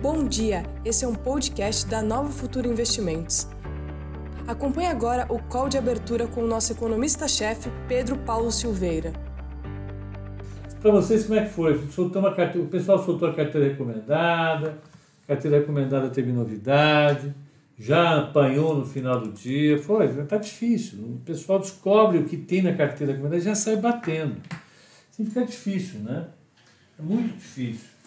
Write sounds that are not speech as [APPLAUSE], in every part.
Bom dia, esse é um podcast da Nova Futuro Investimentos. Acompanhe agora o call de abertura com o nosso economista-chefe, Pedro Paulo Silveira. Para vocês, como é que foi? Soltou uma carteira, o pessoal soltou a carteira recomendada, a carteira recomendada teve novidade, já apanhou no final do dia. Foi, está difícil. O pessoal descobre o que tem na carteira recomendada e já sai batendo. Assim fica difícil, né? É muito difícil.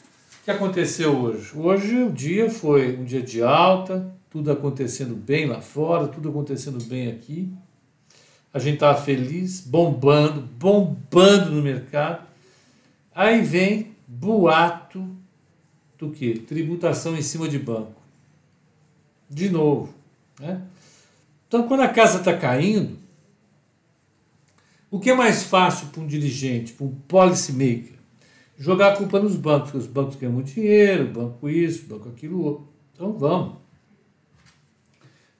O que aconteceu hoje? Hoje o dia foi um dia de alta, tudo acontecendo bem lá fora, tudo acontecendo bem aqui. A gente estava feliz, bombando, bombando no mercado. Aí vem boato do que? Tributação em cima de banco. De novo. Né? Então, quando a casa está caindo, o que é mais fácil para um dirigente, para um policy maker? Jogar a culpa nos bancos, os bancos ganham muito dinheiro, banco isso, banco aquilo outro. Então vamos.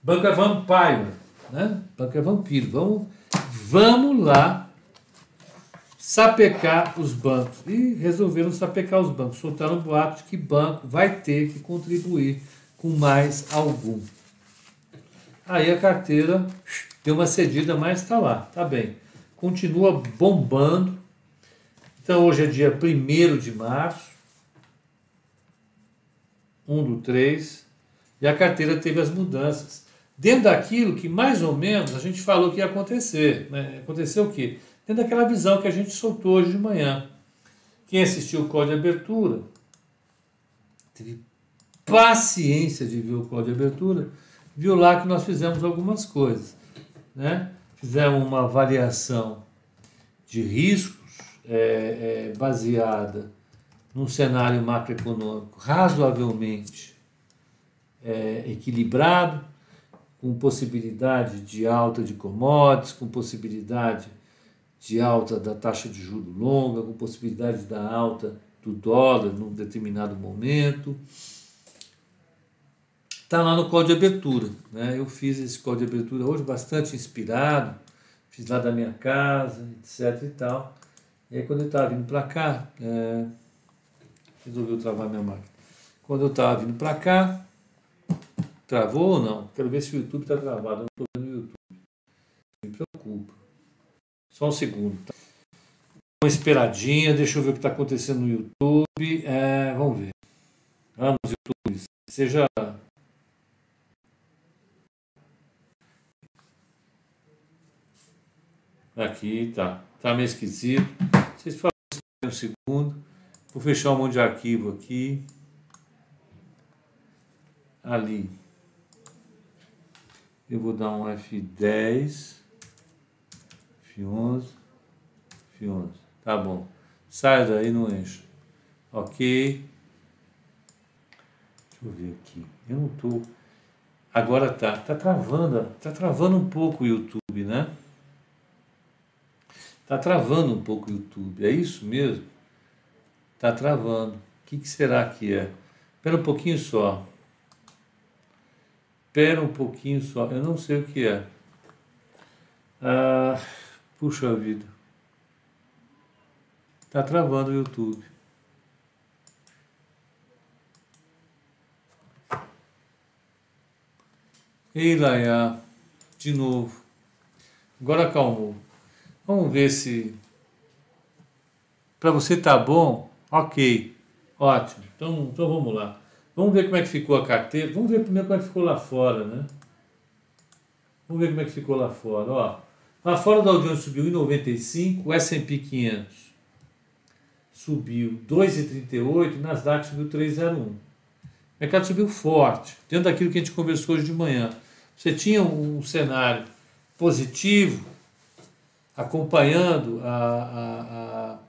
Banco é vampiro, né? Banco é vampiro. Vamos, vamos lá sapecar os bancos. E resolveram sapecar os bancos. Soltaram um boato de que banco vai ter que contribuir com mais algum. Aí a carteira deu uma cedida, mas está lá, tá bem. Continua bombando então hoje é dia 1 de março, 1 do 3, e a carteira teve as mudanças. Dentro daquilo que mais ou menos a gente falou que ia acontecer. Né? Aconteceu o quê? Dentro daquela visão que a gente soltou hoje de manhã. Quem assistiu o código de abertura, teve paciência de ver o código de abertura, viu lá que nós fizemos algumas coisas. Né? Fizemos uma avaliação de risco é, é, baseada num cenário macroeconômico razoavelmente é, equilibrado, com possibilidade de alta de commodities, com possibilidade de alta da taxa de juro longa, com possibilidade da alta do dólar num determinado momento. Está lá no código de abertura. Né? Eu fiz esse código de abertura hoje bastante inspirado, fiz lá da minha casa, etc. e tal. E aí quando eu estava vindo para cá, é, resolveu travar minha máquina. Quando eu estava vindo para cá, travou ou não? Quero ver se o YouTube está travado. Eu não estou vendo o YouTube. Me preocupa. Só um segundo. Tá? Uma esperadinha, deixa eu ver o que está acontecendo no YouTube. É, vamos ver. Vamos, YouTube. Seja Aqui tá. Tá meio esquisito. Vocês podem um segundo. Vou fechar um monte de arquivo aqui. Ali. Eu vou dar um F10. F11. F11. Tá bom. Sai daí, não enche. Ok. Deixa eu ver aqui. Eu não tô. Agora tá. Tá travando. Tá travando um pouco o YouTube, né? Está travando um pouco o YouTube, é isso mesmo? Está travando. O que, que, será que é? Espera um pouquinho só. Espera um pouquinho só. Eu não sei o que é. Ah, puxa vida. Está travando o YouTube. Ei, Laia, de novo. Agora acalmou. Vamos ver se para você tá bom. Ok, ótimo. Então, então vamos lá. Vamos ver como é que ficou a carteira. Vamos ver primeiro como é que ficou lá fora, né? Vamos ver como é que ficou lá fora. Ó, lá fora o Dow Jones subiu 1,95, o S&P 500 subiu 2,38, o Nasdaq subiu 3,01. O mercado subiu forte, dentro daquilo que a gente conversou hoje de manhã. Você tinha um cenário positivo acompanhando a, a,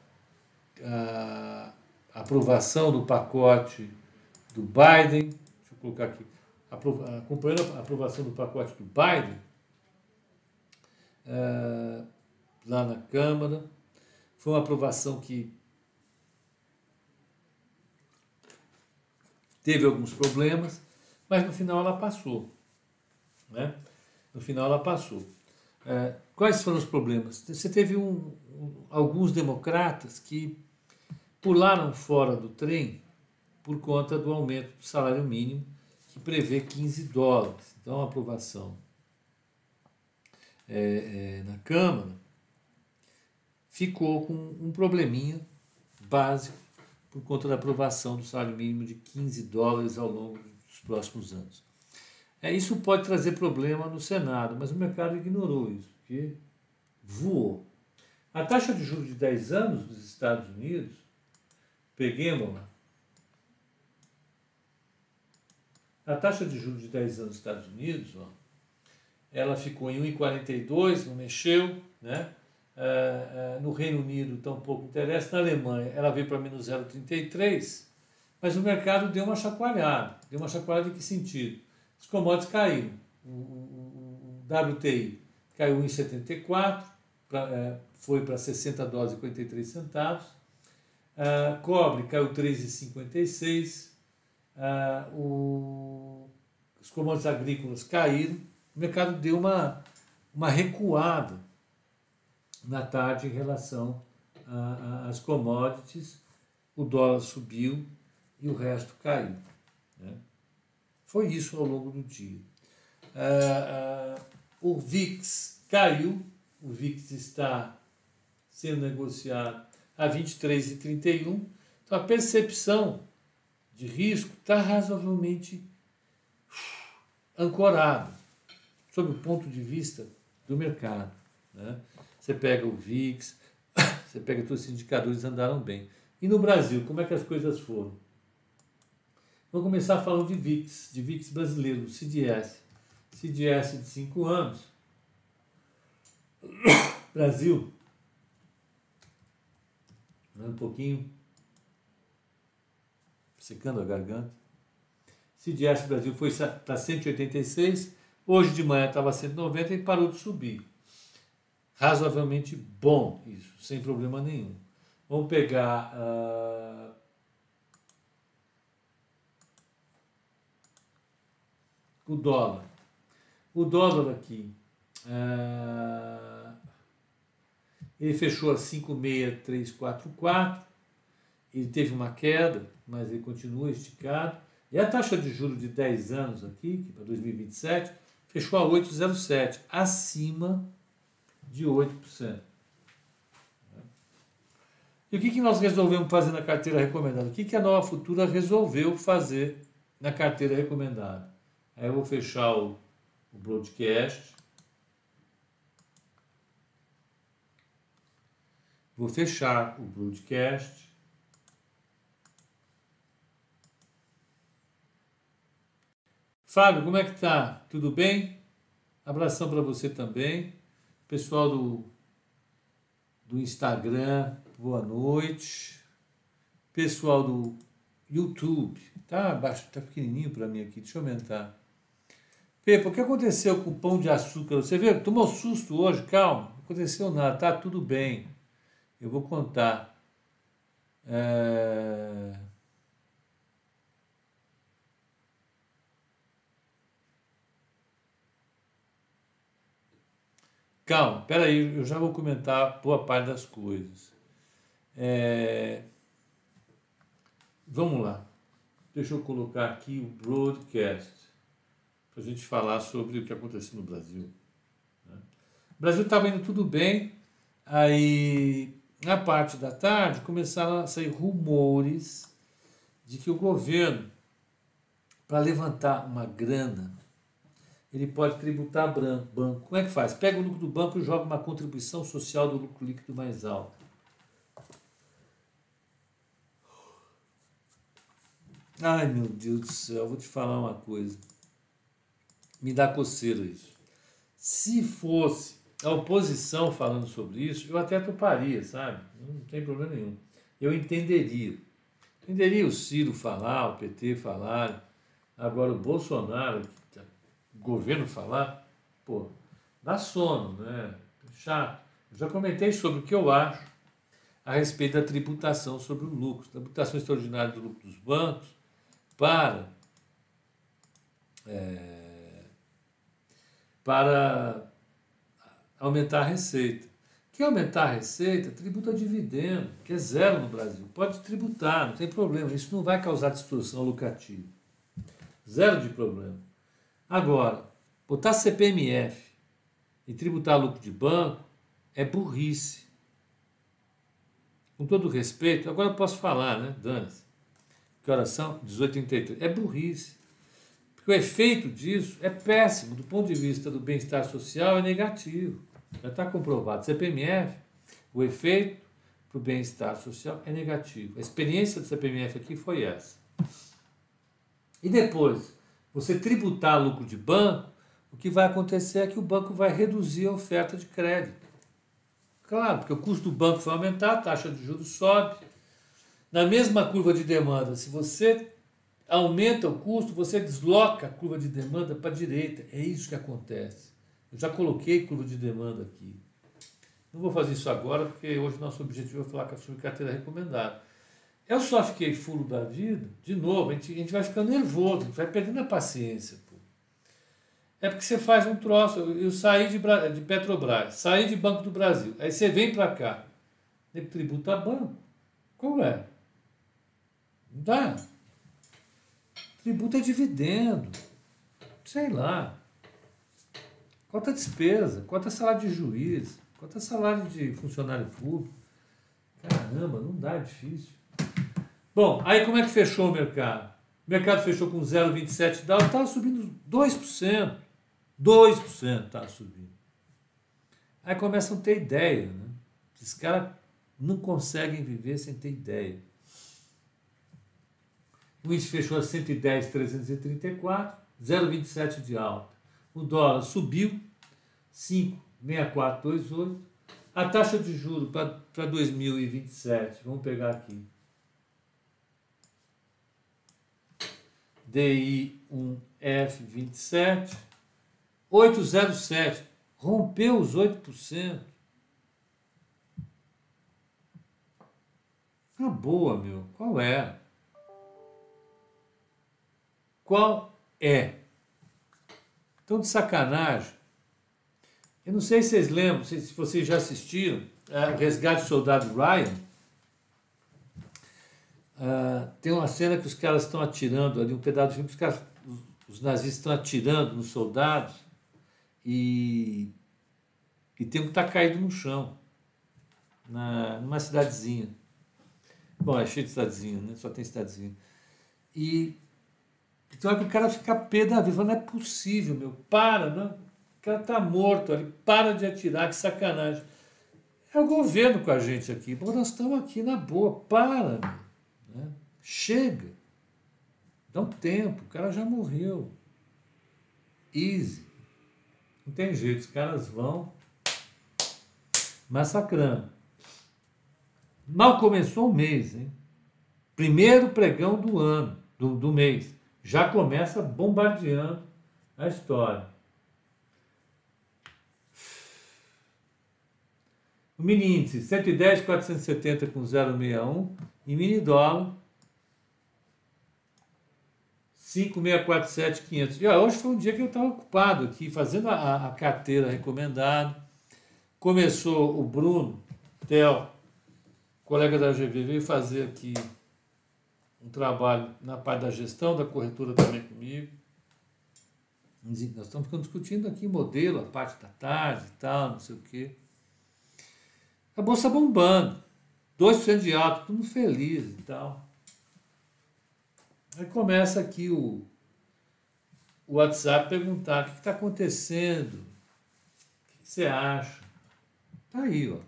a, a aprovação do pacote do Biden, deixa eu colocar aqui, acompanhando a aprovação do pacote do Biden, é, lá na Câmara. Foi uma aprovação que teve alguns problemas, mas no final ela passou. Né? No final ela passou. É, quais foram os problemas? Você teve um, um, alguns democratas que pularam fora do trem por conta do aumento do salário mínimo, que prevê 15 dólares. Então, a aprovação é, é, na Câmara ficou com um probleminha básico por conta da aprovação do salário mínimo de 15 dólares ao longo dos próximos anos. É, isso pode trazer problema no Senado, mas o mercado ignorou isso, porque voou. A taxa de juros de 10 anos dos Estados Unidos, peguemos lá, a taxa de juros de 10 anos dos Estados Unidos, ó, ela ficou em 1,42, não mexeu, né? É, é, no Reino Unido tão pouco interessa, na Alemanha ela veio para menos 0,33, mas o mercado deu uma chacoalhada. Deu uma chacoalhada em que sentido? Os commodities caíram. O, o, o WTI caiu em 74, pra, é, foi para 60 dólares e 43 centavos. Uh, cobre caiu 3,56. Uh, o, os commodities agrícolas caíram. O mercado deu uma, uma recuada na tarde em relação às commodities. O dólar subiu e o resto caiu. Né? Foi isso ao longo do dia. Uh, uh, o VIX caiu, o VIX está sendo negociado a 23,31. Então a percepção de risco está razoavelmente ancorada, sob o ponto de vista do mercado. Né? Você pega o VIX, [COUGHS] você pega todos os indicadores andaram bem. E no Brasil, como é que as coisas foram? Vou começar falando de VIX, de VIX brasileiro, CDS. CDS de 5 anos. [COUGHS] Brasil. Um pouquinho. Secando a garganta. CDS Brasil foi para 186. Hoje de manhã estava 190 e parou de subir. Razoavelmente bom isso, sem problema nenhum. Vamos pegar. Uh, o dólar. O dólar aqui, uh, ele fechou a 56344, ele teve uma queda, mas ele continua esticado. E a taxa de juros de 10 anos aqui, que para 2027, fechou a 8,07, acima de 8%. E o que, que nós resolvemos fazer na carteira recomendada? O que, que a Nova Futura resolveu fazer na carteira recomendada? Aí eu vou fechar o, o broadcast. Vou fechar o broadcast. Fábio, como é que tá? Tudo bem? Abração para você também. Pessoal do, do Instagram, boa noite. Pessoal do YouTube, tá baixo, tá pequenininho para mim aqui, deixa eu aumentar. Pepa, o que aconteceu com o pão de açúcar? Você viu? Tomou susto hoje? Calma, não aconteceu nada, tá tudo bem. Eu vou contar. É... Calma, peraí, eu já vou comentar boa parte das coisas. É... Vamos lá. Deixa eu colocar aqui o broadcast para a gente falar sobre o que aconteceu no Brasil. Né? O Brasil estava indo tudo bem, aí na parte da tarde começaram a sair rumores de que o governo, para levantar uma grana, ele pode tributar banco. Como é que faz? Pega o lucro do banco e joga uma contribuição social do lucro líquido mais alto. Ai meu Deus do céu, vou te falar uma coisa me dá coceira isso. Se fosse a oposição falando sobre isso, eu até toparia, sabe? Não tem problema nenhum. Eu entenderia. Entenderia o Ciro falar, o PT falar, agora o Bolsonaro, o governo falar, pô, dá sono, né? Chato. Eu já comentei sobre o que eu acho a respeito da tributação sobre o lucro, tributação extraordinária do lucro dos bancos para é, para aumentar a receita. Quer aumentar a receita? Tributa dividendo, que é zero no Brasil. Pode tributar, não tem problema. Isso não vai causar distorção lucrativa. Zero de problema. Agora, botar CPMF e tributar lucro de banco é burrice. Com todo respeito, agora eu posso falar, né? Dane-se. Que horas são? 18h33. É burrice. Porque o efeito disso é péssimo. Do ponto de vista do bem-estar social, é negativo. Já está comprovado. CPMF, o efeito para o bem-estar social é negativo. A experiência do CPMF aqui foi essa. E depois, você tributar lucro de banco, o que vai acontecer é que o banco vai reduzir a oferta de crédito. Claro, porque o custo do banco vai aumentar, a taxa de juros sobe. Na mesma curva de demanda, se você aumenta o custo, você desloca a curva de demanda para a direita. É isso que acontece. Eu já coloquei curva de demanda aqui. Não vou fazer isso agora, porque hoje nosso objetivo é falar sobre carteira recomendada. Eu só fiquei furo da vida, de novo, a gente, a gente vai ficando nervoso, a gente vai perdendo a paciência. Pô. É porque você faz um troço. Eu, eu saí de, de Petrobras, saí de Banco do Brasil, aí você vem para cá, tributar banco. Qual é? Não dá. Tributa dividendo. Sei lá. Quanto a despesa? Quanto a salário de juiz? Quanto a salário de funcionário público? Caramba, não dá, é difícil. Bom, aí como é que fechou o mercado? O mercado fechou com 0,27 dólares, estava subindo 2%. 2% estava subindo. Aí começam a ter ideia, né? Os caras não conseguem viver sem ter ideia. O índice fechou a 110,334, 0,27 de alta. O dólar subiu, 5,6428. A taxa de juros para 2027, vamos pegar aqui, DI1F27, 807, rompeu os 8%. Tá boa, meu. Qual é? Qual é? Então, de sacanagem. Eu não sei se vocês lembram, se vocês já assistiram, é, Resgate do Soldado Ryan. Uh, tem uma cena que os caras estão atirando ali, um pedaço de filme, os, caras, os, os nazistas estão atirando nos soldados e, e tem um que está caído no chão, na, numa cidadezinha. Bom, é cheio de cidadezinha, né? só tem cidadezinha. E então é que o cara fica pé da vida, não é possível, meu, para, não. O cara está morto ali, para de atirar, que sacanagem. É o governo com a gente aqui, Bom, nós estamos aqui na boa, para. Né? Chega. Dá um tempo, o cara já morreu. Easy. Não tem jeito, os caras vão massacrando. Mal começou o mês, hein? Primeiro pregão do ano, do, do mês. Já começa bombardeando a história. O mini índice 110,470 com 0,61 e mini dólar 5647500. E hoje foi um dia que eu estava ocupado aqui, fazendo a, a, carteira recomendada. Começou o Bruno, Theo, colega da GV, veio fazer aqui um trabalho na parte da gestão, da corretora também comigo. Nós estamos ficando discutindo aqui modelo, a parte da tarde e tal, não sei o quê. A bolsa bombando, 2% de alta, todo mundo feliz e tal. Aí começa aqui o, o WhatsApp perguntar o que está acontecendo, o que você acha. Tá aí, ó.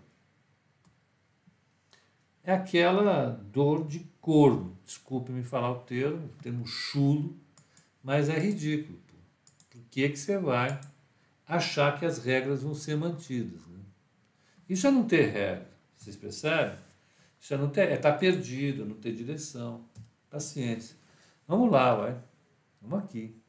É aquela dor de corno. Desculpe me falar o termo, o termo chulo, mas é ridículo. Por que, que você vai achar que as regras vão ser mantidas? Né? Isso é não ter regra, vocês percebem? Isso é não ter, é estar tá perdido, não ter direção. Paciência. Vamos lá, vai. Vamos aqui.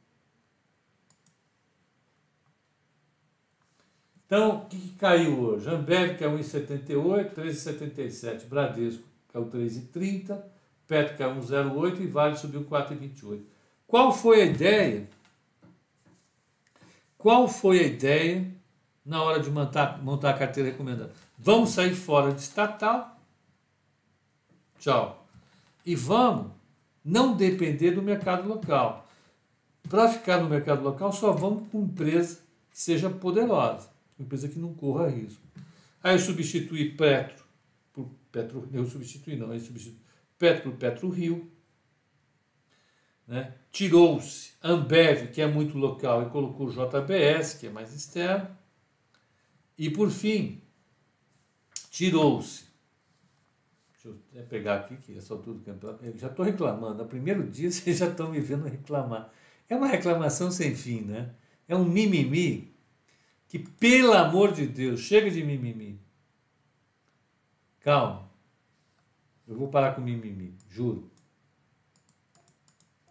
Então, o que, que caiu hoje? Ambev caiu 1,78, 13,77. Bradesco caiu 3,30. Petro caiu 1,08 e Vale subiu 4,28. Qual foi a ideia? Qual foi a ideia na hora de montar, montar a carteira recomendada? Vamos sair fora de estatal. Tchau. E vamos não depender do mercado local. Para ficar no mercado local, só vamos com empresa que seja poderosa, empresa que não corra risco. Aí eu substituí Petro por Petro, eu substituí não, eu substituí Petro Petro Rio. Né? Tirou-se Ambev, que é muito local, e colocou JBS, que é mais externo. E por fim, tirou-se. Deixa eu pegar aqui, que essa altura do campeonato. Eu já estou reclamando. No primeiro dia [LAUGHS] vocês já estão me vendo reclamar. É uma reclamação sem fim, né? É um mimimi que, pelo amor de Deus, chega de mimimi. Calma. Eu vou parar com mimimi, juro.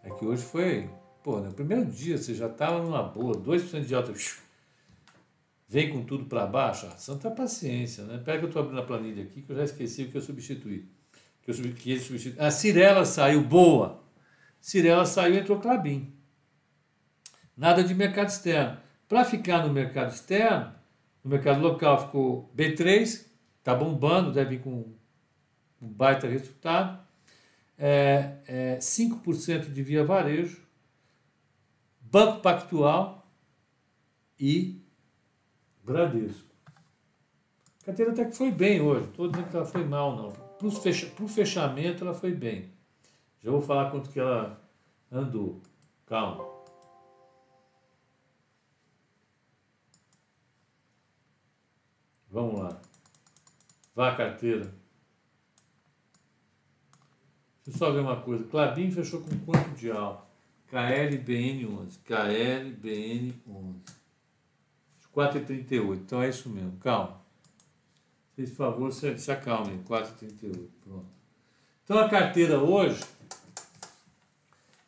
É que hoje foi. Pô, no primeiro dia você já estava numa boa, 2% de alta. Vem com tudo para baixo. Ah, santa paciência, né? Pega que eu estou abrindo a planilha aqui, que eu já esqueci o que eu substituí. Que, eu, que ele substituiu. A Cirela saiu, boa. Cirela saiu e entrou Clabin. Nada de mercado externo. Para ficar no mercado externo, no mercado local ficou B3, está bombando, deve vir com um baita resultado. É, é 5% de via varejo, Banco Pactual e Bradesco. A carteira até que foi bem hoje, estou dizendo que ela foi mal, não. Para o fecha, fechamento ela foi bem. Já vou falar quanto que ela andou. Calma. Vamos lá. Vá carteira. Deixa eu só ver uma coisa. Clabin fechou com quanto de alta? KLBN11. KLBN11. 4,38. Então é isso mesmo. Calma. Por favor, se, se acalmem. 4,38. Pronto. Então a carteira hoje,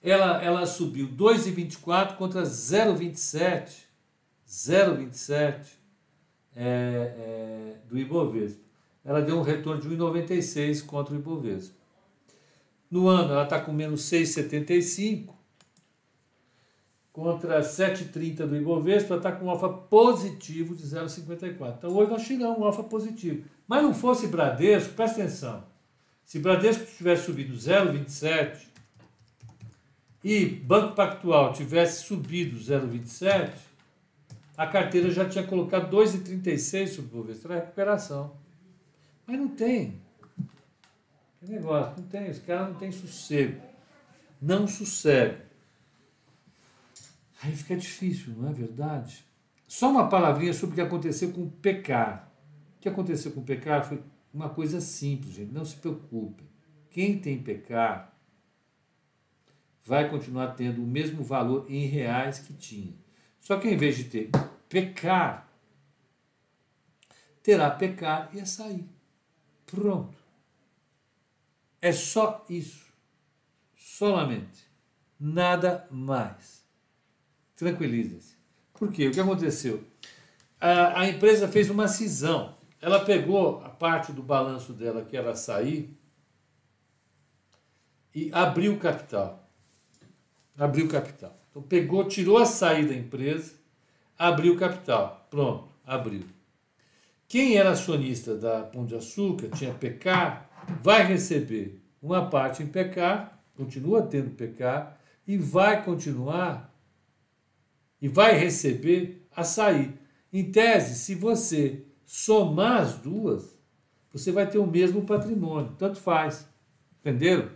ela, ela subiu 2,24 contra 0,27. 0,27 é, é, do Ibovespa. Ela deu um retorno de 1,96 contra o Ibovespa. No ano, ela está com menos 6,75 contra 7,30 do Ibovespa, está com um alfa positivo de 0,54. Então hoje nós tiramos um alfa positivo. Mas não fosse Bradesco, presta atenção. Se Bradesco tivesse subido 0,27 e Banco Pactual tivesse subido 0,27, a carteira já tinha colocado 2,36 sobre o Bovespa, era recuperação. Mas não tem. Que negócio, não tem. Os caras não têm sossego. Não sossego. Aí fica difícil, não é verdade? Só uma palavrinha sobre o que aconteceu com o pecar. O que aconteceu com o pecar foi uma coisa simples, gente. Não se preocupe. Quem tem pecar vai continuar tendo o mesmo valor em reais que tinha. Só que em vez de ter pecar, terá pecar e açaí. Pronto. É só isso. Solamente. Nada mais. Tranquilizem-se. Por quê? O que aconteceu? A, a, empresa fez uma cisão. Ela pegou a parte do balanço dela, que era açaí, e abriu capital. Abriu capital. Então pegou, tirou a saída da empresa, abriu capital. Pronto, abriu. Quem era acionista da Pão de Açúcar, tinha PK, vai receber uma parte em PK, continua tendo PK, e vai continuar e vai receber açaí. Em tese, se você somar as duas, você vai ter o mesmo patrimônio, tanto faz. Entenderam?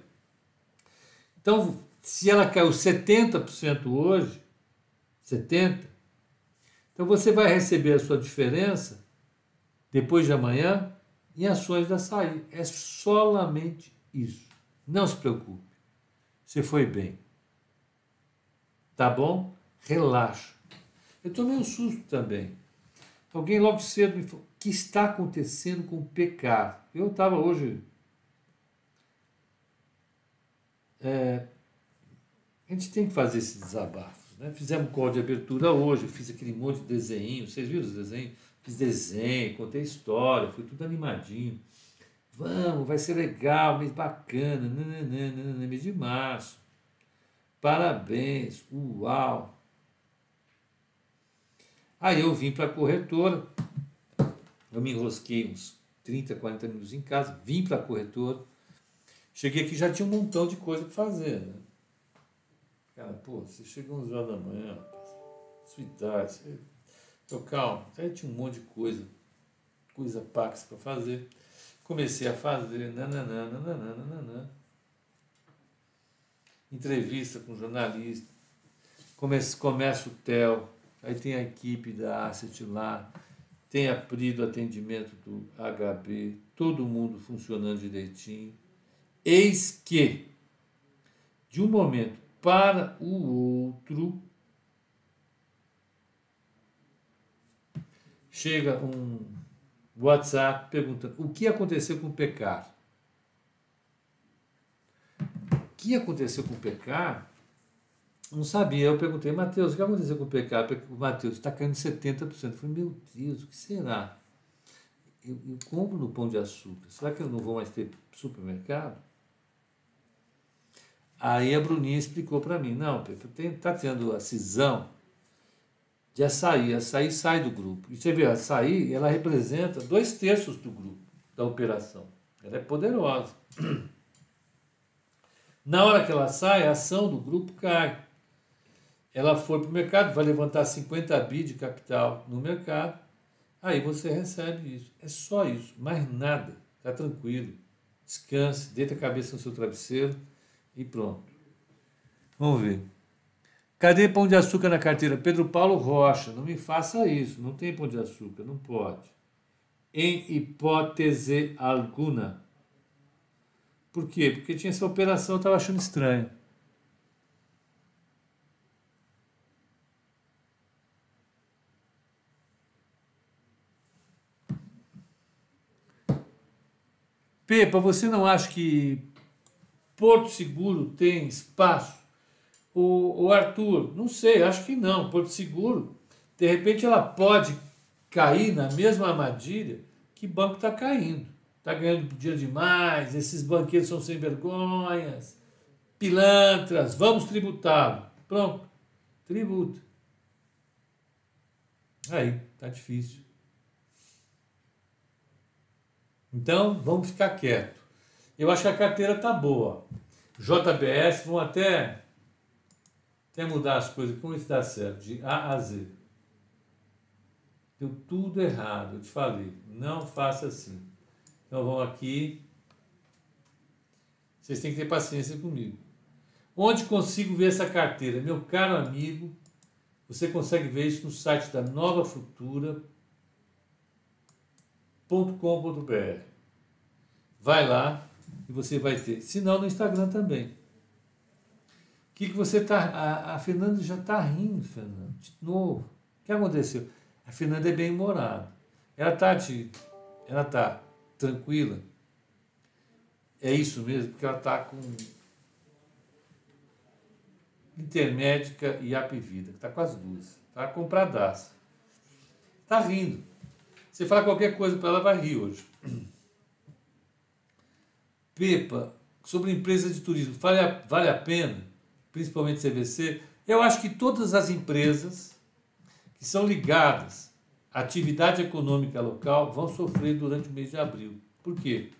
Então, se ela caiu 70% hoje, 70%, então você vai receber a sua diferença depois de amanhã em ações da açaí. É solamente isso. Não se preocupe. Você foi bem. Tá bom? Relaxa. Eu tomei um susto também. Alguém logo cedo me falou: o que está acontecendo com o pecar? Eu estava hoje é, a gente tem que fazer esse desabafo. Né? Fizemos call de abertura hoje, fiz aquele monte de desenho. Vocês viram os desenhos? Fiz desenho, contei história, foi tudo animadinho. Vamos, vai ser legal, mês bacana, nananana, mês de março. Parabéns, uau. Aí eu vim para a corretora, Eu me enrosquei uns 30, 40 minutos em casa, vim para a corretora, cheguei aqui já tinha um montão de coisa para fazer. Né? Cara, pô, você chegou 11 horas da manhã, sua idade, você... eu aí tinha um monte de coisa, coisa pax para fazer. Comecei a fazer, nananã, nananã, nananã. Entrevista com jornalista, começa, começa o TEL, aí tem a equipe da Asset lá, tem a PRI do atendimento do HB, todo mundo funcionando direitinho. Eis que, de um momento para o outro, chega um WhatsApp perguntando o que aconteceu com o Pecar. O que aconteceu com o Pecar? Não sabia. Eu perguntei, Matheus, o que aconteceu com o PK? O Matheus está caindo 70%. Eu falei, meu Deus, o que será? Eu, eu, compro no Pão de Açúcar. Será que eu não vou mais ter supermercado? Aí a Bruninha explicou para mim, não, Pepe, está tendo a cisão de açaí. Açaí sai do grupo. E você vê, açaí, ela representa dois terços do grupo, da operação. Ela é poderosa. Na hora que ela sai, a ação do grupo cai ela for para o mercado, vai levantar 50 bi de capital no mercado, aí você recebe isso. É só isso, mais nada. Está tranquilo. Descanse, deita a cabeça no seu travesseiro e pronto. Vamos ver. Cadê pão de açúcar na carteira? Pedro Paulo Rocha, não me faça isso. Não tem pão de açúcar, não pode. Em hipótese alguma. Por quê? Porque tinha essa operação, eu estava achando estranho. Pepa, você não acha que Porto Seguro tem espaço? O, o Arthur, não sei, acho que não. Porto Seguro, de repente ela pode cair na mesma armadilha que banco está caindo. Está ganhando dinheiro demais, esses banqueiros são sem vergonhas, pilantras, vamos tributá-lo. Pronto, tributa. Aí, tá difícil. Então, vamos ficar quieto. Eu acho que a carteira tá boa. JBS, vão até, até mudar as coisas, como isso dá certo, de A a Z. Deu tudo errado, eu te falei. Não faça assim. Então vamos aqui. Vocês têm que ter paciência comigo. Onde consigo ver essa carteira? Meu caro amigo, você consegue ver isso no site da Nova Futura www.com.br. Vai lá e você vai ter. Se não, no Instagram também. Que, que você está. A, a Fernanda já está rindo, Fernanda, de novo. O que aconteceu? A Fernanda é bem humorada. Ela está ela tá tranquila. É isso mesmo, porque ela está com Intermédica e Apivida, que está com as duas. Está compradaça. Está rindo. Você fala qualquer coisa para ela, vai rir hoje. [CLEARS THROAT] Pepa, sobre empresas de turismo, vale a, vale a pena, principalmente CVC? Eu acho que todas as empresas que são ligadas à atividade econômica local vão sofrer durante o mês de abril. Por quê?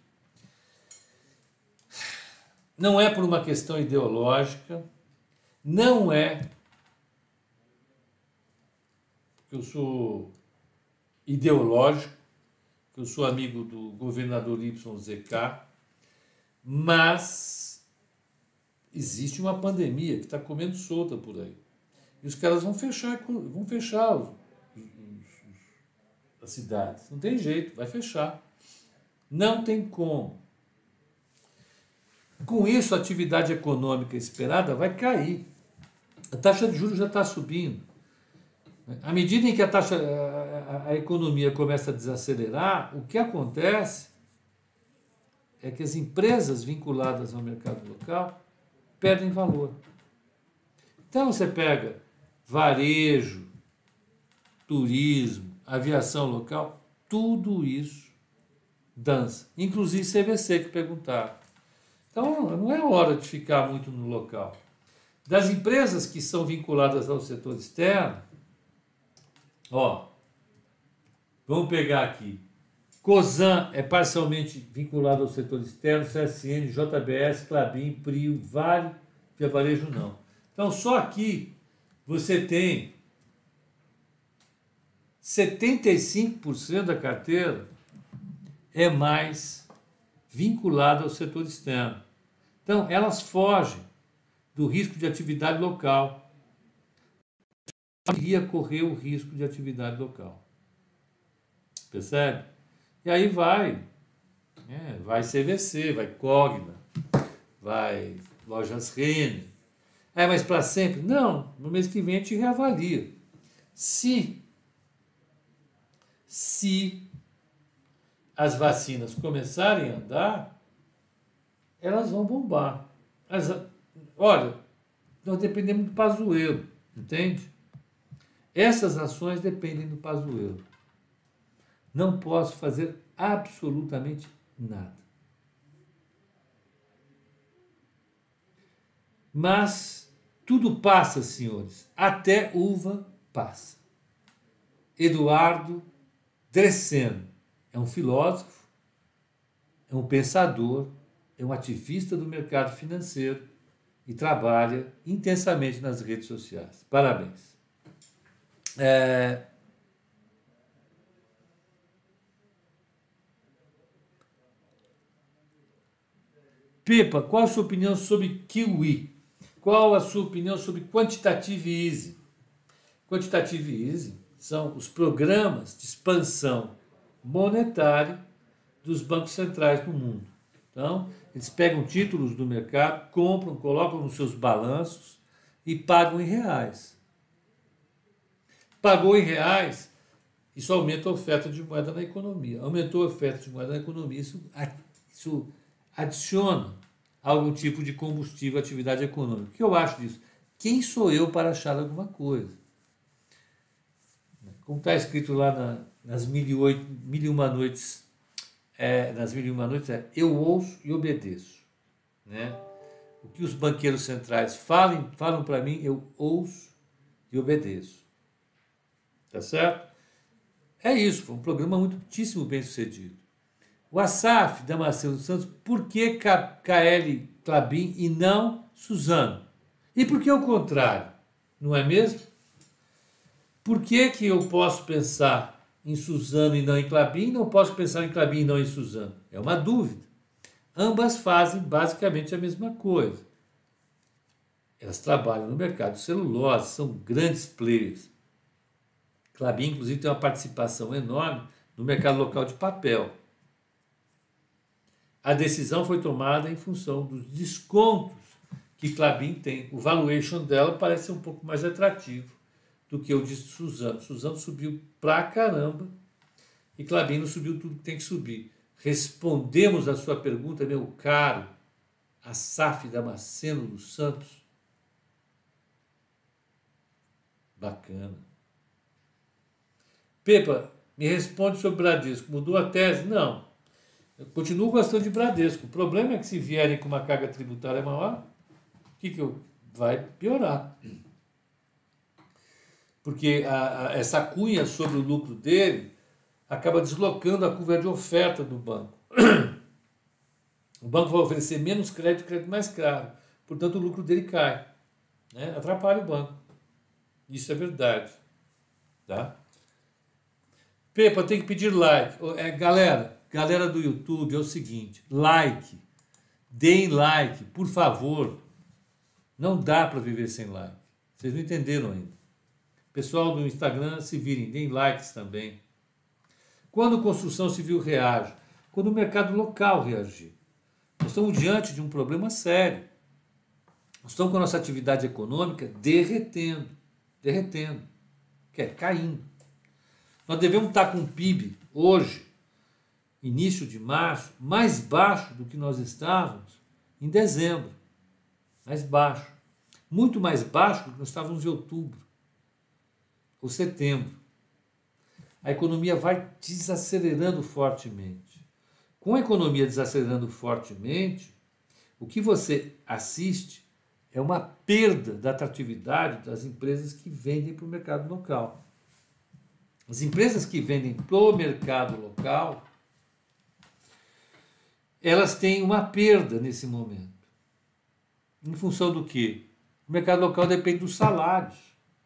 Não é por uma questão ideológica, não é porque eu sou ideológico, que eu sou amigo do governador YZK, mas existe uma pandemia que está comendo solta por aí. E os caras vão fechar, vão fechar os, os, os, as cidades. Não tem jeito, vai fechar. Não tem como. Com isso, a atividade econômica esperada vai cair. A taxa de juros já está subindo. À medida em que a taxa, a, a, economia começa a desacelerar, o que acontece é que as empresas vinculadas ao mercado local perdem valor. Então você pega varejo, turismo, aviação local, tudo isso dança, inclusive CVC que perguntaram. Então não é hora de ficar muito no local. Das empresas que são vinculadas ao setor externo, Ó, vamos pegar aqui. COSAN é parcialmente vinculado ao setor externo, CSN, JBS, Clabin, Prio, Vale, Via Varejo não. Então, só aqui você tem 75% da carteira é mais vinculada ao setor externo. Então, elas fogem do risco de atividade local. Iria correr o risco de atividade local. Percebe? E aí vai, é, vai CVC, vai Cogna, vai Lojas Renner. É, mas para sempre? Não, no mês que vem a gente reavalia. Se se as vacinas começarem a andar, elas vão bombar. As, olha, nós dependemos do Pazuello, entende? Essas ações dependem do Pazuello. Não posso fazer absolutamente nada. Mas tudo passa, senhores, até uva passa. Eduardo Dresseno é um filósofo, é um pensador, é um ativista do mercado financeiro e trabalha intensamente nas redes sociais. Parabéns. É... Pepa, qual a sua opinião sobre Kiwi? Qual a sua opinião sobre Quantitative Easy? Quantitative Easy são os programas de expansão monetária dos bancos centrais no mundo. Então, eles pegam títulos do mercado, compram, colocam nos seus balanços e pagam em reais. Pagou em reais, isso aumenta a oferta de moeda na economia. Aumentou a oferta de moeda na economia, isso, isso adiciona algum tipo de combustível à atividade econômica. O que eu acho disso? Quem sou eu para achar alguma coisa? como está escrito lá na, nas mil e, oito, mil e uma noites, é, nas mil e uma noites é eu ouço e obedeço. Né? O que os banqueiros centrais falem, falam para mim, eu ouço e obedeço. Tá certo? É isso, foi um programa muitíssimo bem sucedido. O Asaf Damasceno Santos, por que KL Clabin e não Suzano? E por que o contrário? Não é mesmo? Por que, que eu posso pensar em Suzano e não em Clabin, não posso pensar em Clabin e não em Suzano? É uma dúvida. Ambas fazem basicamente a mesma coisa. Elas trabalham no mercado celulose, são grandes players. Clabin, inclusive, tem uma participação enorme no mercado local de papel. A decisão foi tomada em função dos descontos que Clabin tem. O valuation dela parece ser um pouco mais atrativo do que eu disse Suzano. Suzano subiu pra caramba e Clabino subiu tudo que tem que subir. Respondemos a sua pergunta, meu caro Asaf Damasceno dos Santos. Bacana. Pepa, me responde sobre Bradesco. Mudou a tese? Não. Eu continuo gostando de Bradesco. O problema é que se vierem com uma carga tributária maior, que, que eu... vai piorar porque a, a, essa cunha sobre o lucro dele acaba deslocando a curva de oferta do banco. O banco vai oferecer menos crédito, crédito mais caro. Portanto, o lucro dele cai. Né? Atrapalha o banco. Isso é verdade. Tá? Pepa, tem que pedir like. É, galera, galera do YouTube, é o seguinte: like. Deem like, por favor. Não dá para viver sem like. Vocês não entenderam ainda. Pessoal do Instagram, se virem, deem likes também. Quando a construção civil reage? Quando o mercado local reagir. Nós estamos diante de um problema sério. Nós estamos com a nossa atividade econômica derretendo, derretendo, que é caindo. Nós devemos estar com o PIB hoje, início de março, mais baixo do que nós estávamos em dezembro. Mais baixo. Muito mais baixo do que nós estávamos em outubro ou setembro. A economia vai desacelerando fortemente. Com a economia desacelerando fortemente, o que você assiste é uma perda da atratividade das empresas que vendem para o mercado local. As empresas que vendem para o mercado local elas têm uma perda nesse momento. Em função do quê? O mercado local depende dos salários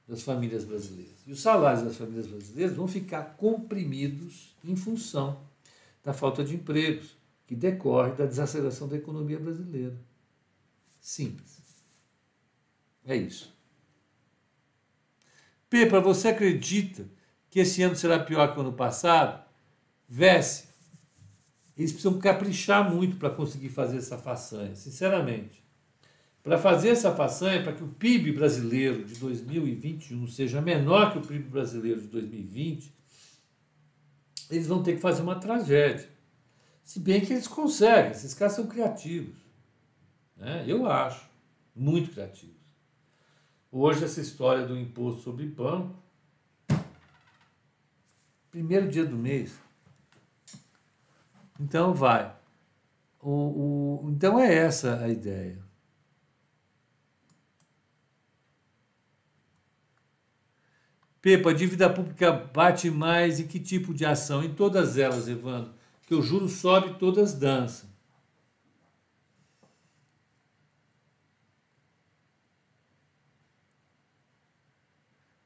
das famílias brasileiras. E os salários das famílias brasileiras vão ficar comprimidos em função da falta de empregos, que decorre da desaceleração da economia brasileira. Simples. É isso. Pepa, você acredita que esse ano será pior que o ano passado? Vesse. Eles precisam caprichar muito para conseguir fazer essa façanha, sinceramente. Para fazer essa façanha, para que o PIB brasileiro de 2021 seja menor que o PIB brasileiro de 2020, eles vão ter que fazer uma tragédia. Se bem que eles conseguem, esses caras são criativos. Né? Eu acho, muito criativos. Hoje, essa história do imposto sobre banco, primeiro dia do mês. Então, vai. O, o, então, é essa a ideia. Pepa, a dívida pública bate mais em que tipo de ação? Em todas elas, Evandro. Que o juro sobe, todas dançam.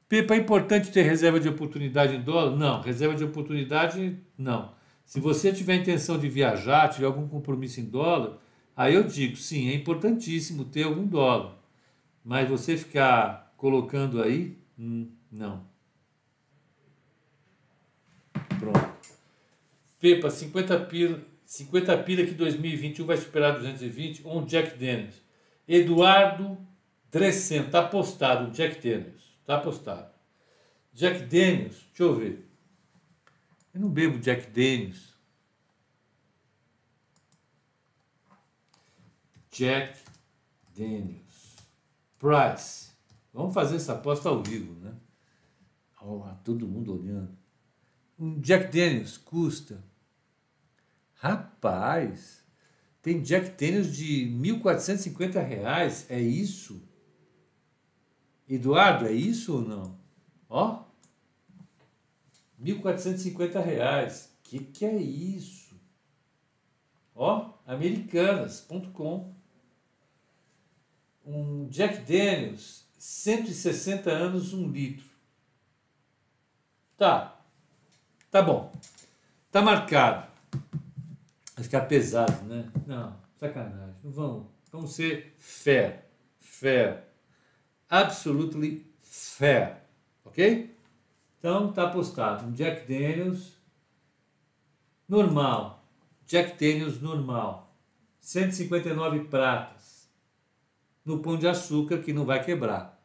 Pepa, é importante ter reserva de oportunidade em dólar? Não, reserva de oportunidade não. Se você tiver intenção de viajar, tiver algum compromisso em dólar, aí eu digo, sim, é importantíssimo ter algum dólar. Mas você ficar colocando aí, hum, não. Pronto. Pepa, 50 pila, 50 pila que 2021 vai superar 220, um Jack Daniels. Eduardo Drescen, tá postado, Jack Daniels. Tá postado. Jack Daniels, deixa eu ver. Eu não bebo Jack Daniels. Jack Daniels. Price. Vamos fazer essa aposta ao vivo, né? Oh, todo mundo olhando. Um Jack Daniels custa. Rapaz, tem Jack Daniels de 1.450 reais. É isso? Eduardo, é isso ou não? Ó, 1.450 reais. Que que é isso? Ó, americanas.com. Um Jack Daniels, 160 anos, um litro. Tá, tá bom. Tá marcado. Vai ficar pesado, né? Não, sacanagem. Não vamos, vamos ser fair. Fair. Absolutely fair. Ok? Então está postado um Jack Daniels normal. Jack Daniels normal. 159 pratas. No pão de açúcar que não vai quebrar.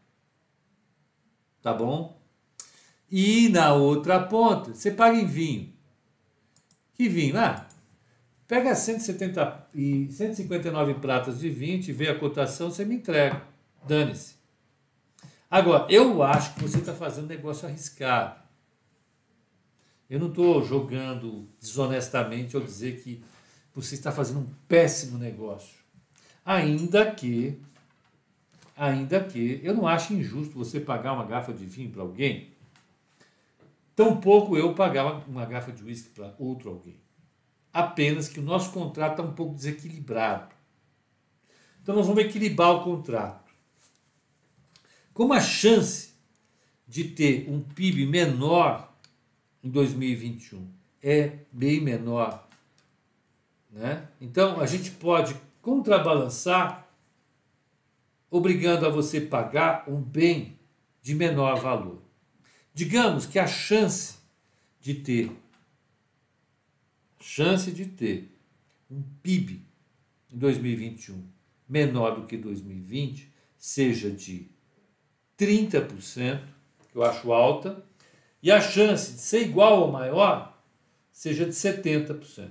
Tá bom? E na outra ponta, você paga em vinho. Que vinho? Ah, pega 170 e 159 pratas de vinho, te vê a cotação, você me entrega. Dane-se. Agora, eu acho que você está fazendo negócio arriscado. Eu não estou jogando desonestamente ao dizer que você está fazendo um péssimo negócio. Ainda que, ainda que, eu não acho injusto você pagar uma garrafa de vinho para alguém, tampouco eu pagar uma garrafa de uísque para outro alguém. Apenas que o nosso contrato está um pouco desequilibrado. Então nós vamos equilibrar o contrato. Como a chance de ter um PIB menor em 2021 é bem menor, né? Então a gente pode contrabalançar obrigando a você pagar um bem de menor valor. Digamos que a chance de ter chance de ter um PIB em 2021 menor do que 2020 seja de 30%, que eu acho alta, e a chance de ser igual ou maior seja de 70%.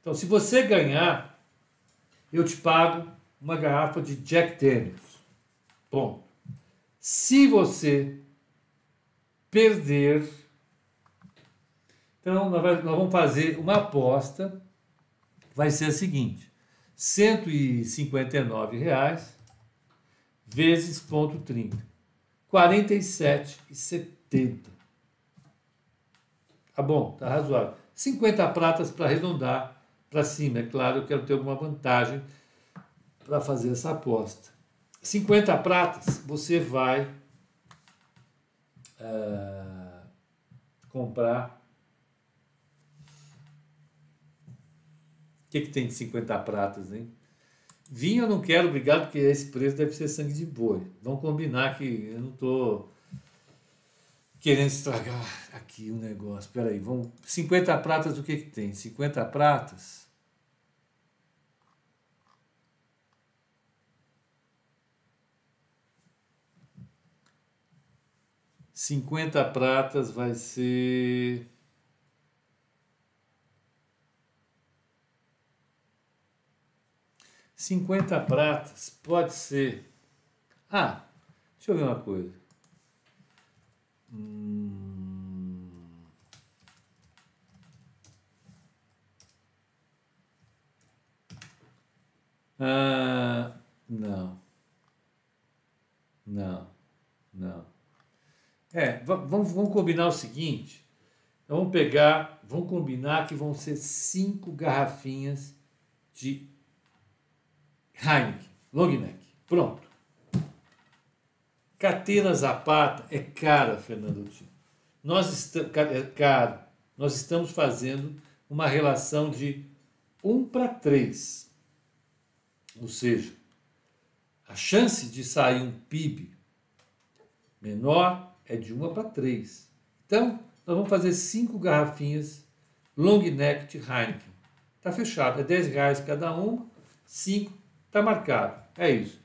Então, se você ganhar, eu te pago uma garrafa de Jack Daniels. Ponto. Se você perder, então nós, vamos fazer uma aposta, vai ser a seguinte: 159 reais vezes ponto 30. 47,70. Tá bom, tá razoável. 50 pratas para arredondar para cima. É claro, eu quero ter alguma vantagem para fazer essa aposta. 50 pratas, você vai uh, comprar. O que, que tem de 50 pratas, hein? Vinho eu não quero, obrigado, porque esse preço deve ser sangue de boi. Vamos combinar que eu não estou querendo estragar aqui o negócio. Espera aí, vamos. 50 pratas, o que, que tem? 50 pratas. Cinquenta pratas vai ser Cinquenta pratas pode ser. Ah, deixa eu ver uma coisa. Hum... Ah, não. Não. Não. É, vamos, vamos combinar o seguinte. Vamos pegar, vamos combinar que vão ser cinco garrafinhas de Heineken, long neck. Pronto. Catena Zapata é cara, Fernando Tio. Nós estamos, é caro. Nós estamos fazendo uma relação de 1 para 3. Ou seja, a chance de sair um PIB menor é de 1 para 3. Então, nós vamos fazer cinco garrafinhas long neck de Heineken. Está fechado, é 10 reais cada uma, 5 Está marcado. É isso.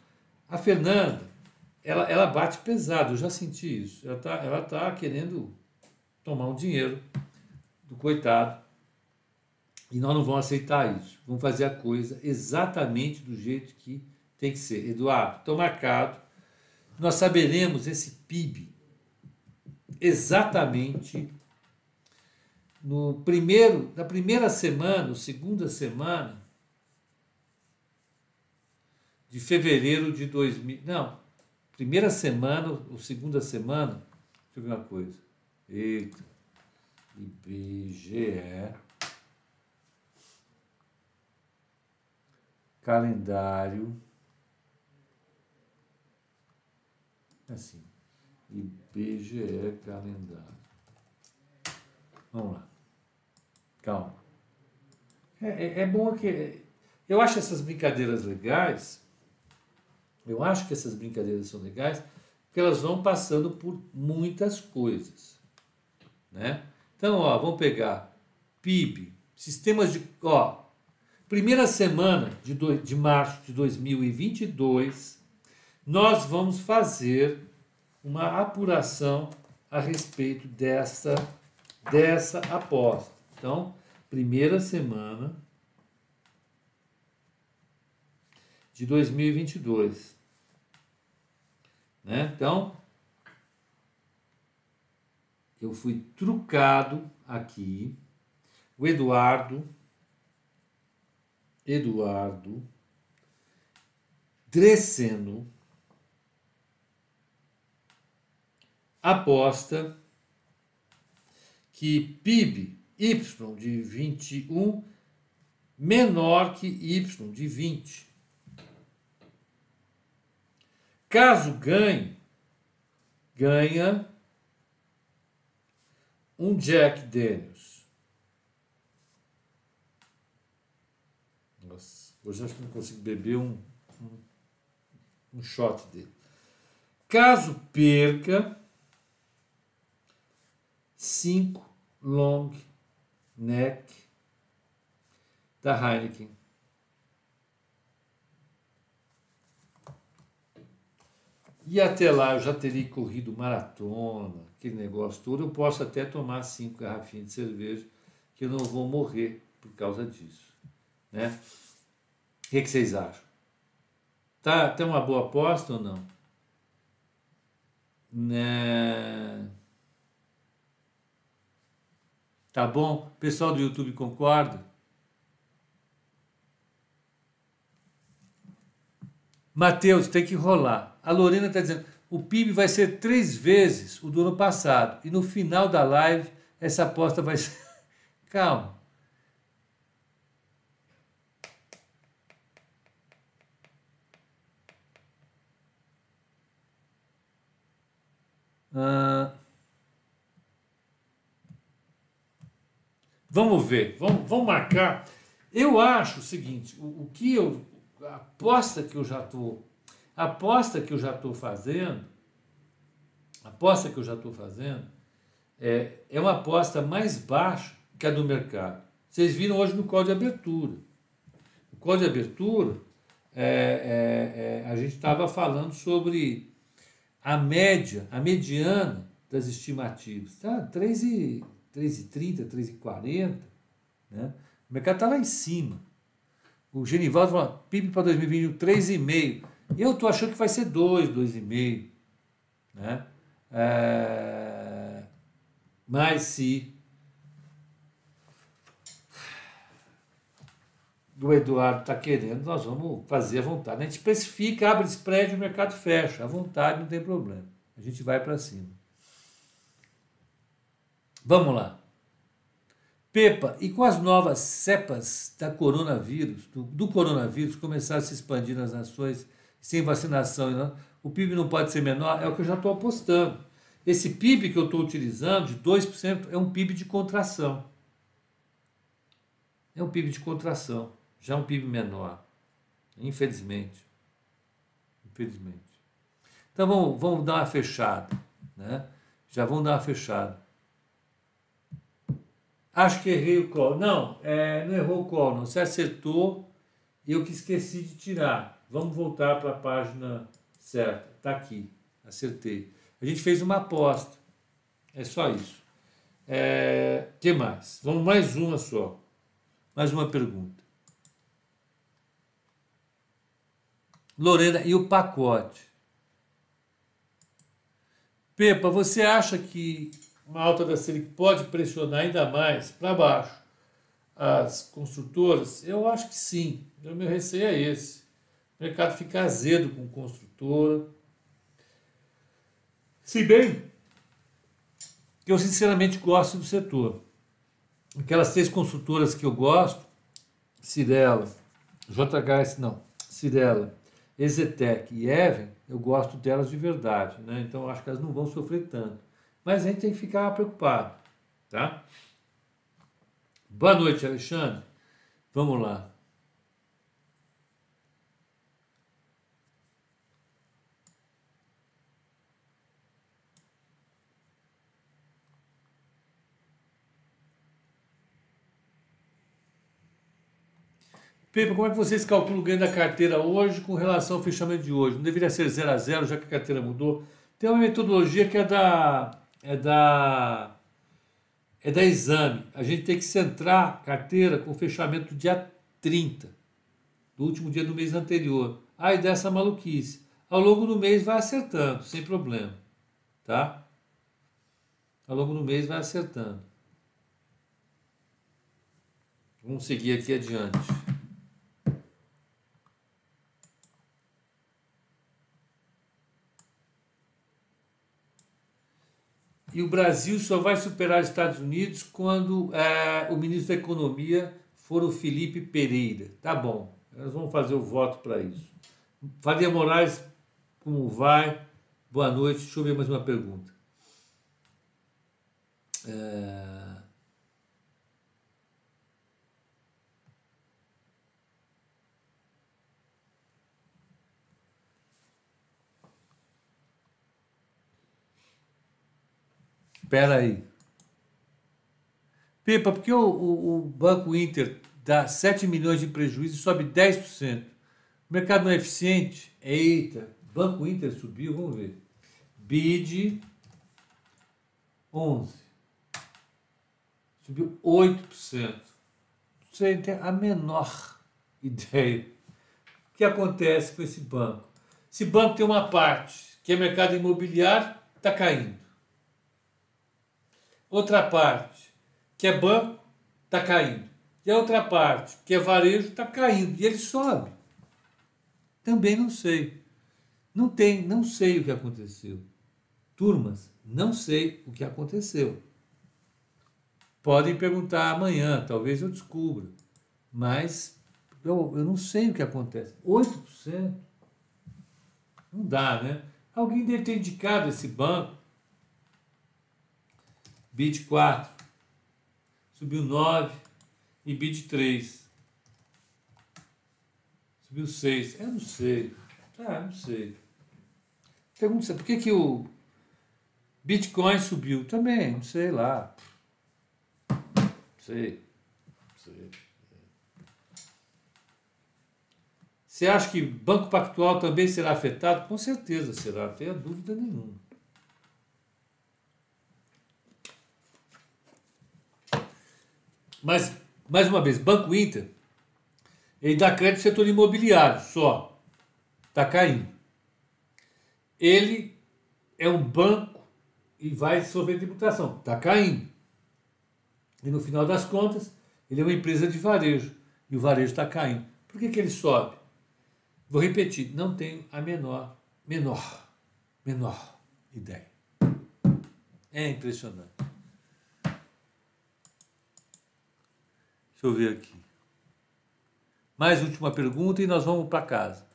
A Fernanda, ela, ela bate pesado, eu já senti isso. Ela está ela tá querendo tomar um dinheiro do coitado. E nós não vamos aceitar isso. Vamos fazer a coisa exatamente do jeito que tem que ser. Eduardo, estou marcado. Nós saberemos esse PIB exatamente no primeiro, na primeira semana, segunda semana de fevereiro de 2000. Não, primeira semana ou segunda semana. Deixa eu ver uma coisa. Eita. IBGE. Calendário. Assim. IBGE calendário. Vamos lá. Calma. É, é, é bom que. Eu acho essas brincadeiras legais eu acho que essas brincadeiras são legais porque elas vão passando por muitas coisas. Né? Então, ó, vamos pegar PIB, sistemas de. Ó, primeira semana de, do, de março de 2022, nós vamos fazer uma apuração a respeito dessa, dessa aposta. Então, primeira semana de 2022. Né? Então, eu fui trucado aqui. O Eduardo, Eduardo Dresceno aposta que PIB Y de 21 menor que Y de 20. Caso ganhe, ganha um Jack Daniels. Nossa, hoje acho que não consigo beber um, um, um shot dele. Caso perca, cinco long neck da Heineken. E até lá eu já teria corrido maratona, aquele negócio todo. Eu posso até tomar cinco garrafinhas de cerveja, que eu não vou morrer por causa disso. Né? O que, que vocês acham? Tá, tem uma boa aposta ou não? Né? Tá bom? Pessoal do YouTube concorda? Mateus, tem que rolar. A Lorena está dizendo: o PIB vai ser três vezes o do ano passado. E no final da live, essa aposta vai ser. [LAUGHS] Calma. Ah. Vamos ver, vamos, vamos marcar. Eu acho o seguinte: o, o que eu. A aposta que eu já estou aposta que eu já estou fazendo, aposta que eu já estou fazendo, é, é uma aposta mais baixa que a do mercado. Vocês viram hoje no código de abertura. No código de abertura, é, é, é, a gente estava falando sobre a média, a mediana das estimativas. Tá? 3,30, 3,40. Né? O mercado está lá em cima. O Genivaldo falou, PIB para 2021, 3,5. Eu estou achando que vai ser 2, 2,5. Né? É... Mas se o Eduardo está querendo, nós vamos fazer à vontade. A gente especifica, abre spread, o mercado fecha. À vontade, não tem problema. A gente vai para cima. Vamos lá. Pepa, e com as novas cepas da coronavírus, do, do coronavírus, começar a se expandir nas nações sem vacinação, o PIB não pode ser menor? É o que eu já estou apostando. Esse PIB que eu estou utilizando, de 2%, é um PIB de contração. É um PIB de contração já é um PIB menor. Infelizmente. Infelizmente. Então vamos, vamos dar uma fechada. Né? Já vamos dar uma fechada. Acho que errei o call. Não, é, não errou o call, não. Você acertou eu que esqueci de tirar. Vamos voltar para a página certa. Está aqui. Acertei. A gente fez uma aposta. É só isso. É, que mais? Vamos mais uma só. Mais uma pergunta. Lorena, e o pacote? Pepa, você acha que uma alta da Selic pode pressionar ainda mais para baixo as construtoras? Eu acho que sim. O meu receio é esse. O mercado fica azedo com construtora. Se bem que eu sinceramente gosto do setor. Aquelas três construtoras que eu gosto, Cirela, JHS não, Cirela, Exetec e Even, eu gosto delas de verdade, né? então acho que elas não vão sofrer tanto. Mas a gente tem que ficar preocupado, tá? Boa noite, Alexandre. Vamos lá. Pepe, como é que vocês calculam o ganho da carteira hoje com relação ao fechamento de hoje? Não deveria ser 0 a 0 já que a carteira mudou? Tem uma metodologia que é da é da é da exame. A gente tem que centrar a carteira com o fechamento do dia 30, do último dia do mês anterior. Aí dessa maluquice. Ao longo do mês vai acertando, sem problema, tá? Ao longo do mês vai acertando. Vamos seguir aqui adiante. E o Brasil só vai superar os Estados Unidos quando é, o ministro da Economia for o Felipe Pereira. Tá bom, nós vamos fazer o voto para isso. Faria Moraes, como vai? Boa noite. Deixa eu ver mais uma pergunta. É... Espera aí. Pepa, por que o, o, o, Banco Inter dá 7 milhões de prejuízo e sobe 10%? O mercado não é eficiente? Eita, Banco Inter subiu, vamos ver. BID 11. Subiu 8%. Você tem a menor ideia. O que acontece com esse banco? Esse banco tem uma parte que é mercado imobiliário, está caindo. Outra parte, que é banco, está caindo. E a outra parte, que é varejo, está caindo. E ele sobe. Também não sei. Não tem, não sei o que aconteceu. Turmas, não sei o que aconteceu. Podem perguntar amanhã, talvez eu descubra. Mas eu, eu não sei o que acontece. 8%? Não dá, né? Alguém deve ter indicado esse banco BID 4, subiu 9 e BID 3. Subiu 6. Eu não sei. Ah, não sei. Pergunta por que, que o Bitcoin subiu? Também, não sei lá. Não sei. Não sei. Você acha que Banco Pactual também será afetado? Com certeza será, não tenha dúvida nenhuma. Mas, mais uma vez, Banco Inter, ele dá crédito ao setor imobiliário só. Está caindo. Ele é um banco e vai sofrer tributação. Está caindo. E no final das contas, ele é uma empresa de varejo. E o varejo está caindo. Por que, que ele sobe? Vou repetir, não tenho a menor, menor, menor ideia. É impressionante. Eu ver aqui. Mais última pergunta e nós vamos para casa.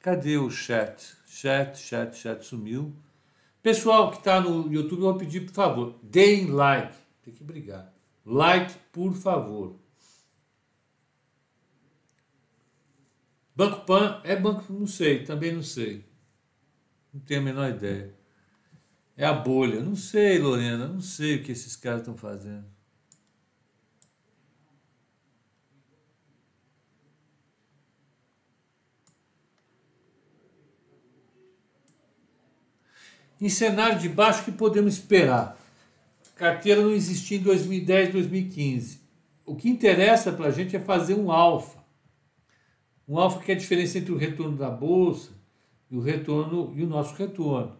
Cadê o chat? Chat, chat, chat sumiu. Pessoal que está no YouTube, eu vou pedir, por favor, deem like. Tem que brigar. Like, por favor. Banco Pan é banco, não sei, também não sei. Não tenho a menor ideia. É a bolha. Não sei, Lorena, não sei o que esses caras estão fazendo. Em cenário de baixo, o que podemos esperar? Carteira não existia em 2010, 2015. O que interessa para a gente é fazer um alfa. Um alfa que é a diferença entre o retorno da bolsa e o retorno e o nosso retorno.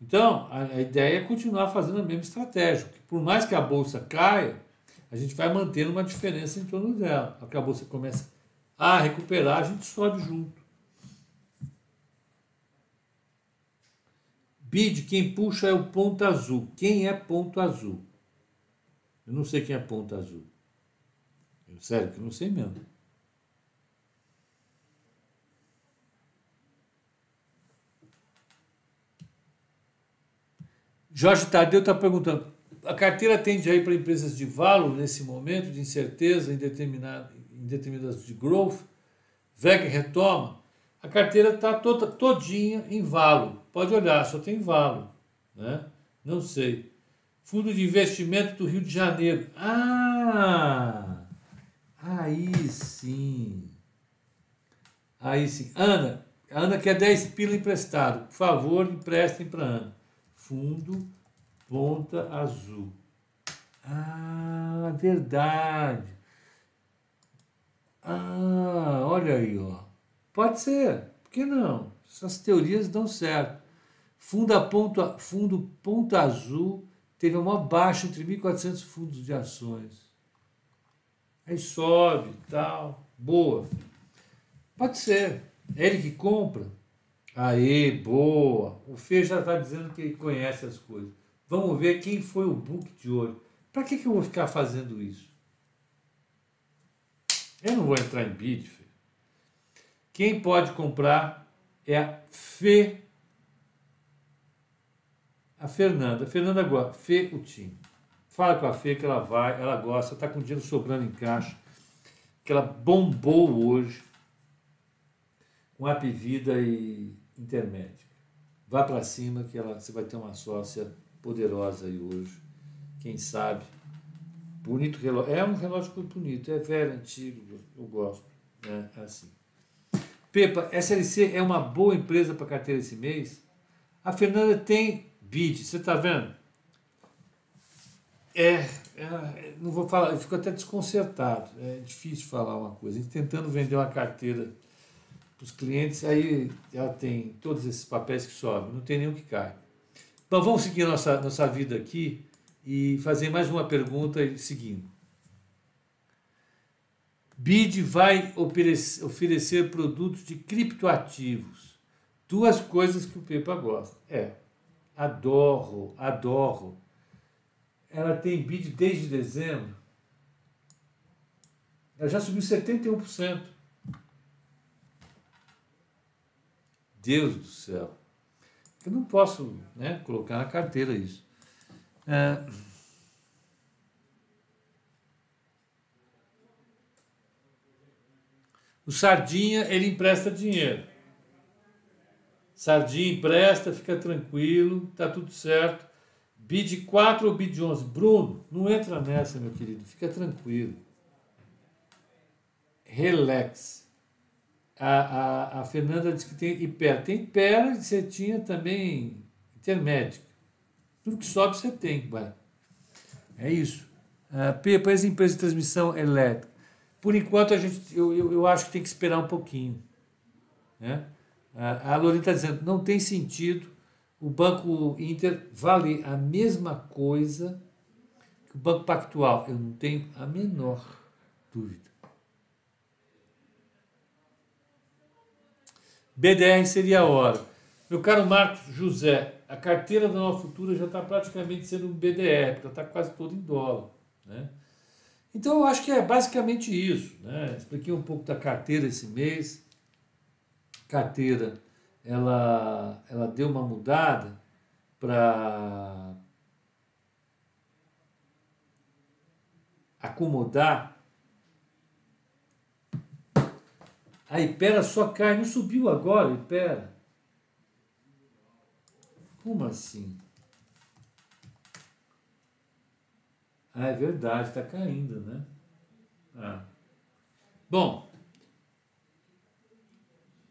Então, a, a ideia é continuar fazendo a mesma estratégia. Por mais que a bolsa caia, a gente vai mantendo uma diferença em torno dela. A que a bolsa começa a recuperar, a gente sobe junto. BID, quem puxa é o ponto azul. Quem é ponto azul? Eu não sei quem é ponto azul. Eu, sério que eu não sei mesmo. Jorge Tadeu está perguntando: a carteira tende aí para empresas de valor nesse momento de incerteza em, em determinadas de growth? VEG retoma? A carteira está toda, todinha em valo. Pode olhar, só tem valo. Né? Não sei. Fundo de investimento do Rio de Janeiro. Ah! Aí sim. Aí sim. Ana, Ana quer 10 pila emprestado. Por favor, emprestem para Ana. Fundo Ponta Azul. Ah, verdade. Ah, olha aí, ó. Pode ser. Por que não? Essas teorias dão certo. Fundo, ponto, fundo Ponta Azul teve uma baixa entre 1.400 fundos de ações. Aí sobe tal. Boa. Pode ser. É ele que compra. Aê, boa. O Fê já está dizendo que ele conhece as coisas. Vamos ver quem foi o book de hoje. Para que, que eu vou ficar fazendo isso? Eu não vou entrar em bid, Fê. Quem pode comprar é a Fê a Fernanda. Fernanda gosta. Fê, o time. Fala com a Fê que ela vai, ela gosta, está com dinheiro sobrando em caixa, que ela bombou hoje com App Vida e Intermédio. Vá para cima que ela, você vai ter uma sócia poderosa aí hoje. Quem sabe. Bonito relógio. É um relógio bonito, é velho, antigo, eu gosto. Né? É assim. Pepa, SLC é uma boa empresa para carteira esse mês? A Fernanda tem BID, você está vendo? É, é, não vou falar, eu fico até desconcertado. É difícil falar uma coisa. Tentando vender uma carteira para os clientes, aí ela tem todos esses papéis que sobem, não tem nenhum que cai. Bom, vamos seguir a nossa, nossa vida aqui e fazer mais uma pergunta seguindo. BID vai oferecer produtos de criptoativos. Duas coisas que o Pepa gosta. É, adoro, adoro. Ela tem bid desde dezembro. Ela já subiu 71%. Deus do céu. Eu não posso né, colocar na carteira isso. É... O Sardinha, ele empresta dinheiro. Sardinha empresta, fica tranquilo, tá tudo certo. Bid 4 ou bid 11? Bruno, não entra nessa, meu querido, fica tranquilo. Relax. A, a, a Fernanda disse que tem Ipera. Tem Ipera e você tinha também Intermédica. Tudo que sobe você tem, vai. É isso. Uh, Pepa, as empresas de transmissão elétrica. Por enquanto, a gente, eu, eu, eu acho que tem que esperar um pouquinho. Né? Uh, a Lorena está dizendo, não tem sentido o Banco Inter vale a mesma coisa que o Banco Pactual. Eu não tenho a menor dúvida. BDR seria a hora. Meu caro Marcos José, a carteira da Nova Futura já está praticamente sendo um BDR, porque está quase toda em dólar. Né? Então eu acho que é basicamente isso. Né? Expliquei um pouco da carteira esse mês. Carteira ela, ela deu uma mudada para acomodar. A Ipera só cai, não subiu agora, Ipera. Como assim? Ah, é verdade, está caindo, né? Ah. Bom,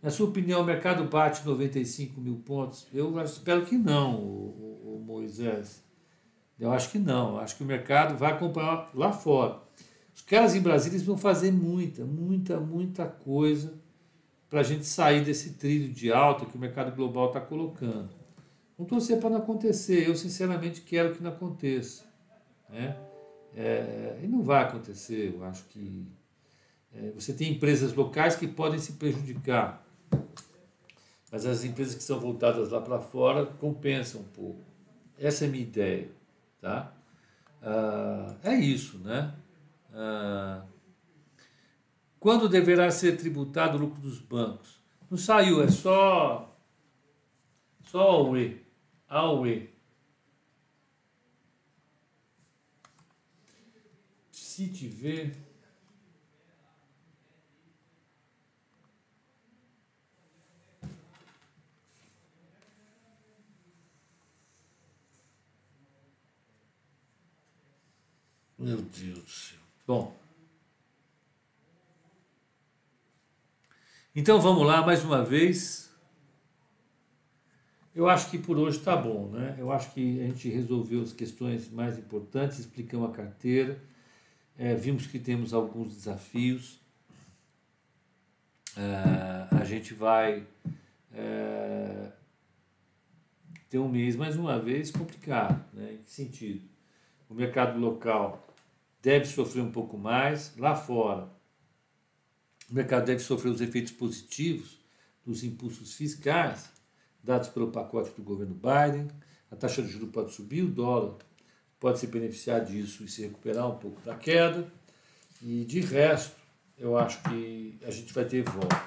na sua opinião, o mercado bate 95 mil pontos? Eu espero que não, o, o, o Moisés. Eu acho que não. Acho que o mercado vai acompanhar lá fora. Os caras em Brasília vão fazer muita, muita, muita coisa para a gente sair desse trilho de alta que o mercado global está colocando. Não torcer para não acontecer. Eu, sinceramente, quero que não aconteça. Né? É, e não vai acontecer. Eu acho que é, você tem empresas locais que podem se prejudicar. Mas as empresas que são voltadas lá para fora compensam um pouco. Essa é a minha ideia. Tá? Ah, é isso, né? Ah, quando deverá ser tributado o lucro dos bancos? Não saiu, é só só AUE. AUE. Se tiver Meu Deus do céu. Bom. Então vamos lá mais uma vez. Eu acho que por hoje está bom, né? Eu acho que a gente resolveu as questões mais importantes, explicamos a carteira, é, vimos que temos alguns desafios. É, a gente vai é, ter um mês mais uma vez complicado, né? Em que sentido? O mercado local deve sofrer um pouco mais. Lá fora, o mercado deve sofrer os efeitos positivos dos impulsos fiscais dados pelo pacote do governo Biden. A taxa de juros pode subir, o dólar pode se beneficiar disso e se recuperar um pouco da queda. E de resto, eu acho que a gente vai ter volta.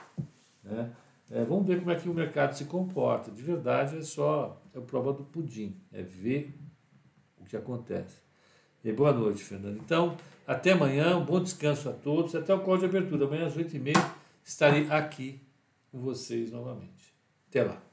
Né? É, vamos ver como é que o mercado se comporta. De verdade, é só é prova do pudim, é ver o que acontece. E boa noite, Fernando. Então, até amanhã, um bom descanso a todos. Até o call de abertura. Amanhã às 8h30 estarei aqui com vocês novamente. Até lá.